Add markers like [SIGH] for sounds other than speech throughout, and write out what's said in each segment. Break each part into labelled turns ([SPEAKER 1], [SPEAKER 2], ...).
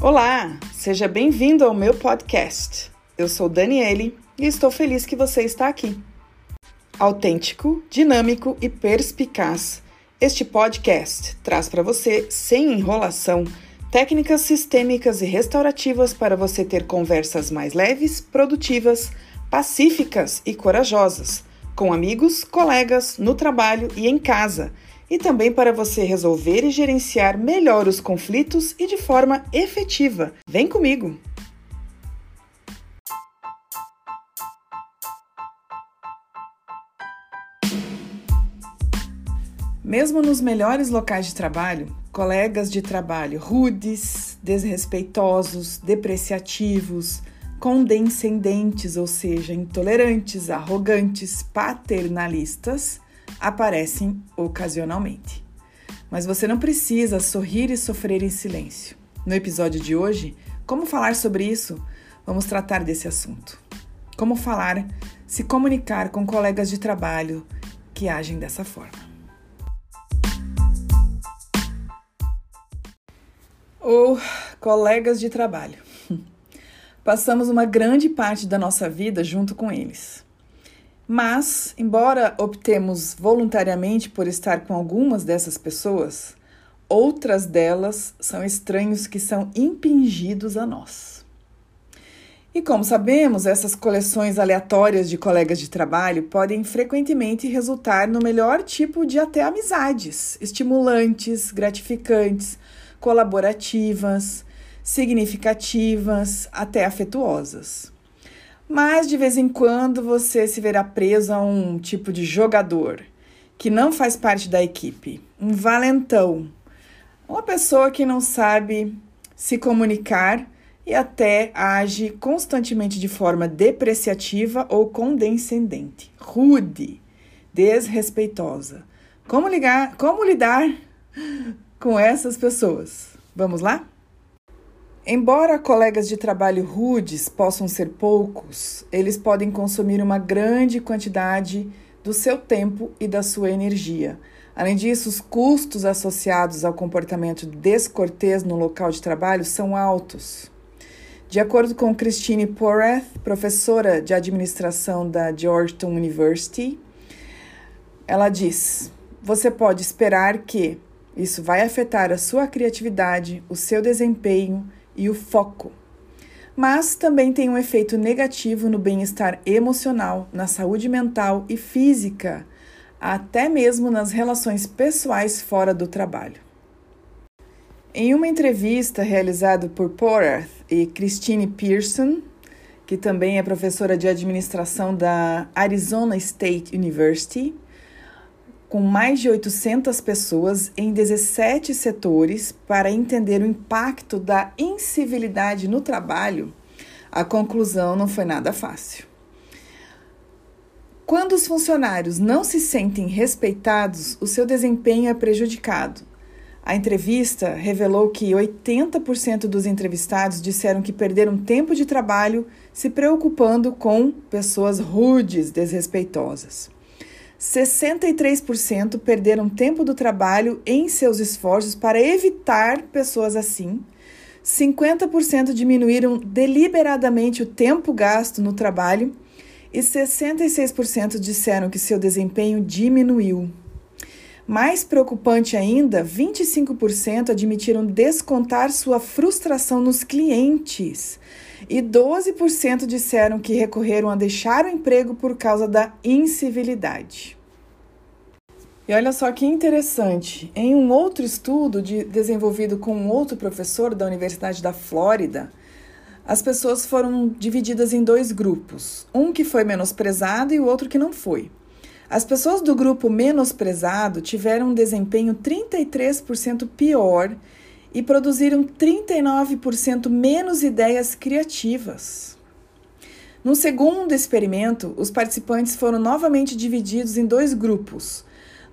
[SPEAKER 1] Olá, seja bem-vindo ao meu podcast. Eu sou Daniele e estou feliz que você está aqui. Autêntico, dinâmico e perspicaz, este podcast traz para você, sem enrolação, técnicas sistêmicas e restaurativas para você ter conversas mais leves, produtivas, pacíficas e corajosas, com amigos, colegas, no trabalho e em casa e também para você resolver e gerenciar melhor os conflitos e de forma efetiva. Vem comigo! Mesmo nos melhores locais de trabalho, colegas de trabalho rudes, desrespeitosos, depreciativos, condescendentes, ou seja, intolerantes, arrogantes, paternalistas, aparecem ocasionalmente. Mas você não precisa sorrir e sofrer em silêncio. No episódio de hoje, como falar sobre isso? Vamos tratar desse assunto. Como falar, se comunicar com colegas de trabalho que agem dessa forma. Ou colegas de trabalho. Passamos uma grande parte da nossa vida junto com eles. Mas, embora optemos voluntariamente por estar com algumas dessas pessoas, outras delas são estranhos que são impingidos a nós. E como sabemos, essas coleções aleatórias de colegas de trabalho podem frequentemente resultar no melhor tipo de até amizades, estimulantes, gratificantes, colaborativas, significativas, até afetuosas mas de vez em quando você se verá preso a um tipo de jogador que não faz parte da equipe, um valentão, uma pessoa que não sabe se comunicar e até age constantemente de forma depreciativa ou condescendente, rude, desrespeitosa. Como ligar, como lidar [LAUGHS] com essas pessoas? Vamos lá? Embora colegas de trabalho rudes possam ser poucos, eles podem consumir uma grande quantidade do seu tempo e da sua energia. Além disso, os custos associados ao comportamento descortês no local de trabalho são altos. De acordo com Christine Porath, professora de administração da Georgetown University, ela diz: Você pode esperar que isso vai afetar a sua criatividade, o seu desempenho e o foco. Mas também tem um efeito negativo no bem-estar emocional, na saúde mental e física, até mesmo nas relações pessoais fora do trabalho. Em uma entrevista realizada por Porath e Christine Pearson, que também é professora de administração da Arizona State University, com mais de 800 pessoas em 17 setores para entender o impacto da incivilidade no trabalho, a conclusão não foi nada fácil. Quando os funcionários não se sentem respeitados, o seu desempenho é prejudicado. A entrevista revelou que 80% dos entrevistados disseram que perderam tempo de trabalho se preocupando com pessoas rudes, desrespeitosas. 63% perderam tempo do trabalho em seus esforços para evitar pessoas assim. 50% diminuíram deliberadamente o tempo gasto no trabalho e 66% disseram que seu desempenho diminuiu. Mais preocupante ainda, 25% admitiram descontar sua frustração nos clientes e 12% disseram que recorreram a deixar o emprego por causa da incivilidade. E olha só que interessante, em um outro estudo de, desenvolvido com um outro professor da Universidade da Flórida, as pessoas foram divididas em dois grupos, um que foi menosprezado e o outro que não foi. As pessoas do grupo menosprezado tiveram um desempenho 33% pior e produziram 39% menos ideias criativas. No segundo experimento, os participantes foram novamente divididos em dois grupos.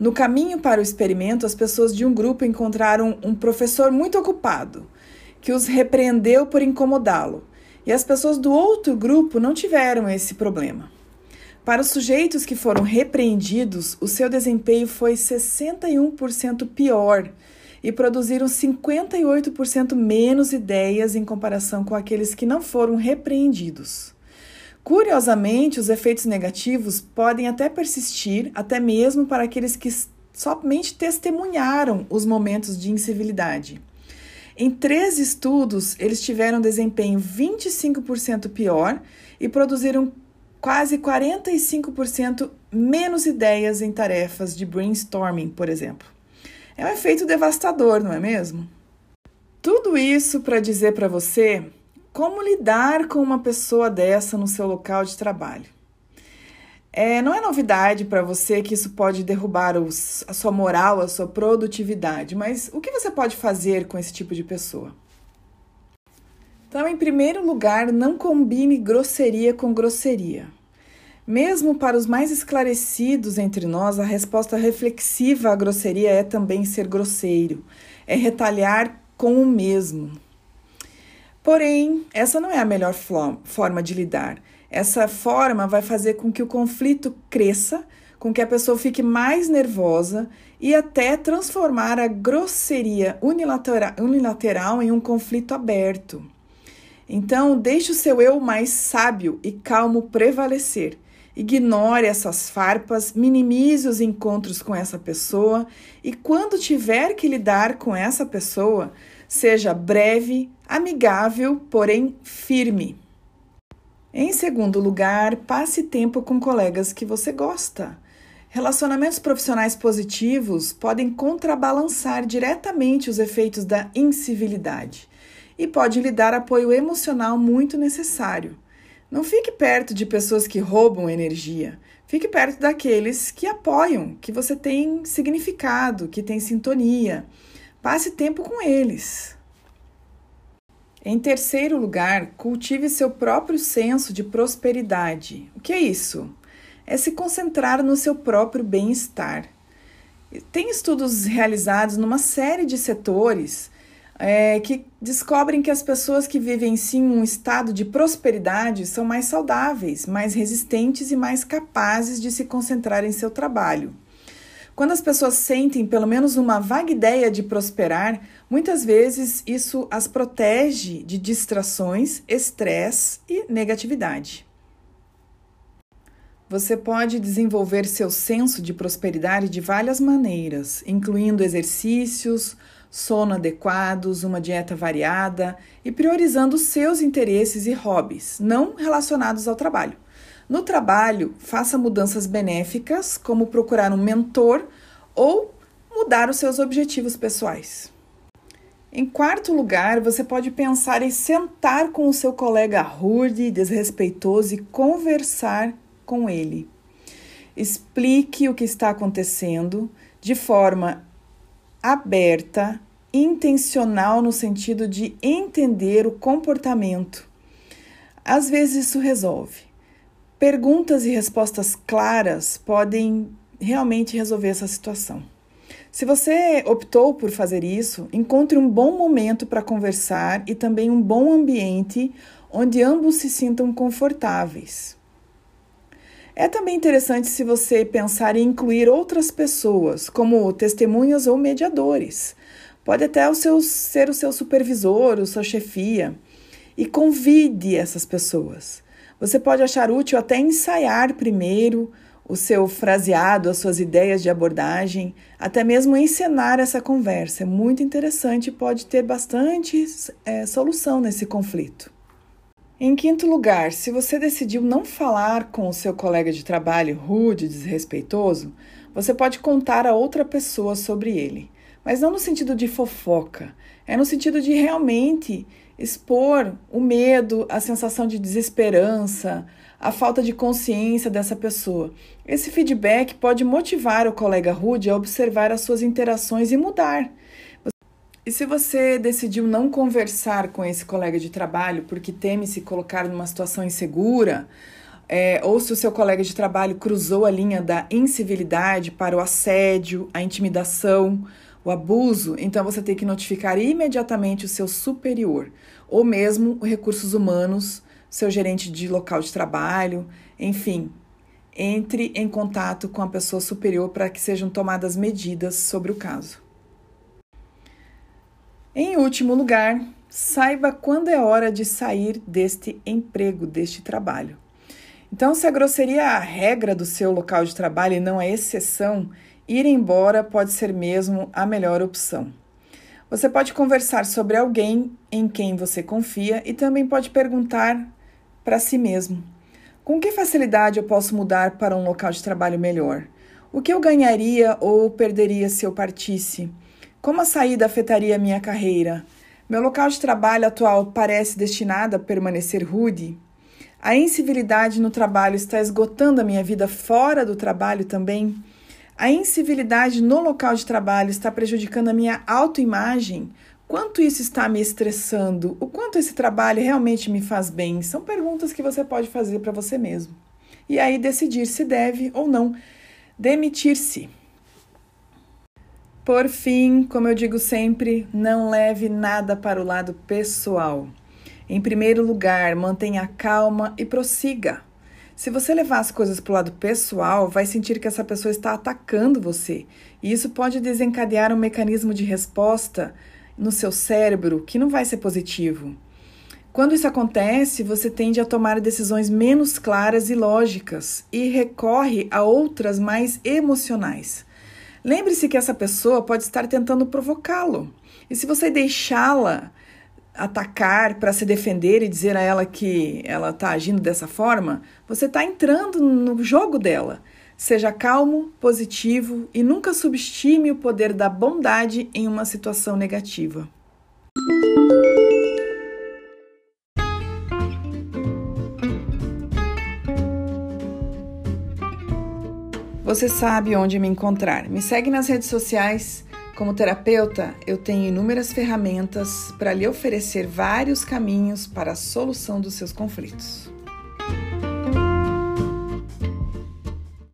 [SPEAKER 1] No caminho para o experimento, as pessoas de um grupo encontraram um professor muito ocupado, que os repreendeu por incomodá-lo, e as pessoas do outro grupo não tiveram esse problema. Para os sujeitos que foram repreendidos, o seu desempenho foi 61% pior e produziram 58% menos ideias em comparação com aqueles que não foram repreendidos. Curiosamente, os efeitos negativos podem até persistir, até mesmo para aqueles que somente testemunharam os momentos de incivilidade. Em três estudos, eles tiveram desempenho 25% pior e produziram quase 45% menos ideias em tarefas de brainstorming, por exemplo. É um efeito devastador, não é mesmo? Tudo isso para dizer para você como lidar com uma pessoa dessa no seu local de trabalho. É, não é novidade para você que isso pode derrubar os, a sua moral, a sua produtividade, mas o que você pode fazer com esse tipo de pessoa? Então, em primeiro lugar, não combine grosseria com grosseria. Mesmo para os mais esclarecidos entre nós, a resposta reflexiva à grosseria é também ser grosseiro, é retalhar com o mesmo. Porém, essa não é a melhor forma de lidar. Essa forma vai fazer com que o conflito cresça, com que a pessoa fique mais nervosa e até transformar a grosseria unilateral, em um conflito aberto. Então, deixe o seu eu mais sábio e calmo prevalecer. Ignore essas farpas, minimize os encontros com essa pessoa e, quando tiver que lidar com essa pessoa, seja breve, amigável, porém firme. Em segundo lugar, passe tempo com colegas que você gosta. Relacionamentos profissionais positivos podem contrabalançar diretamente os efeitos da incivilidade e pode lhe dar apoio emocional muito necessário. Não fique perto de pessoas que roubam energia. Fique perto daqueles que apoiam, que você tem significado, que tem sintonia. Passe tempo com eles. Em terceiro lugar, cultive seu próprio senso de prosperidade. O que é isso? É se concentrar no seu próprio bem-estar. Tem estudos realizados numa série de setores é, que descobrem que as pessoas que vivem sim um estado de prosperidade são mais saudáveis, mais resistentes e mais capazes de se concentrar em seu trabalho. Quando as pessoas sentem pelo menos uma vaga ideia de prosperar, muitas vezes isso as protege de distrações, estresse e negatividade. Você pode desenvolver seu senso de prosperidade de várias maneiras, incluindo exercícios, sono adequados, uma dieta variada e priorizando seus interesses e hobbies, não relacionados ao trabalho. No trabalho, faça mudanças benéficas, como procurar um mentor ou mudar os seus objetivos pessoais. Em quarto lugar, você pode pensar em sentar com o seu colega rude, desrespeitoso e conversar com ele. Explique o que está acontecendo de forma aberta, intencional no sentido de entender o comportamento. Às vezes isso resolve. Perguntas e respostas claras podem realmente resolver essa situação. Se você optou por fazer isso, encontre um bom momento para conversar e também um bom ambiente onde ambos se sintam confortáveis. É também interessante se você pensar em incluir outras pessoas, como testemunhas ou mediadores. Pode até o seu, ser o seu supervisor, o sua chefia. E convide essas pessoas. Você pode achar útil até ensaiar primeiro o seu fraseado, as suas ideias de abordagem, até mesmo encenar essa conversa. É muito interessante e pode ter bastante é, solução nesse conflito. Em quinto lugar, se você decidiu não falar com o seu colega de trabalho rude, desrespeitoso, você pode contar a outra pessoa sobre ele, mas não no sentido de fofoca, é no sentido de realmente expor o medo, a sensação de desesperança, a falta de consciência dessa pessoa. Esse feedback pode motivar o colega rude a observar as suas interações e mudar. E se você decidiu não conversar com esse colega de trabalho porque teme se colocar numa situação insegura, é, ou se o seu colega de trabalho cruzou a linha da incivilidade para o assédio, a intimidação, o abuso, então você tem que notificar imediatamente o seu superior, ou mesmo os recursos humanos, seu gerente de local de trabalho, enfim, entre em contato com a pessoa superior para que sejam tomadas medidas sobre o caso. Em último lugar, saiba quando é hora de sair deste emprego, deste trabalho. Então, se a grosseria é a regra do seu local de trabalho e não a exceção, ir embora pode ser mesmo a melhor opção. Você pode conversar sobre alguém em quem você confia e também pode perguntar para si mesmo: com que facilidade eu posso mudar para um local de trabalho melhor? O que eu ganharia ou perderia se eu partisse? Como a saída afetaria minha carreira? Meu local de trabalho atual parece destinado a permanecer rude? A incivilidade no trabalho está esgotando a minha vida fora do trabalho também? A incivilidade no local de trabalho está prejudicando a minha autoimagem? Quanto isso está me estressando? O quanto esse trabalho realmente me faz bem? São perguntas que você pode fazer para você mesmo. E aí decidir se deve ou não demitir-se. Por fim, como eu digo sempre, não leve nada para o lado pessoal. Em primeiro lugar, mantenha calma e prossiga. Se você levar as coisas para o lado pessoal, vai sentir que essa pessoa está atacando você. E isso pode desencadear um mecanismo de resposta no seu cérebro que não vai ser positivo. Quando isso acontece, você tende a tomar decisões menos claras e lógicas e recorre a outras mais emocionais. Lembre-se que essa pessoa pode estar tentando provocá-lo. E se você deixá-la atacar para se defender e dizer a ela que ela está agindo dessa forma, você está entrando no jogo dela. Seja calmo, positivo e nunca subestime o poder da bondade em uma situação negativa. Você sabe onde me encontrar. Me segue nas redes sociais como terapeuta, eu tenho inúmeras ferramentas para lhe oferecer vários caminhos para a solução dos seus conflitos.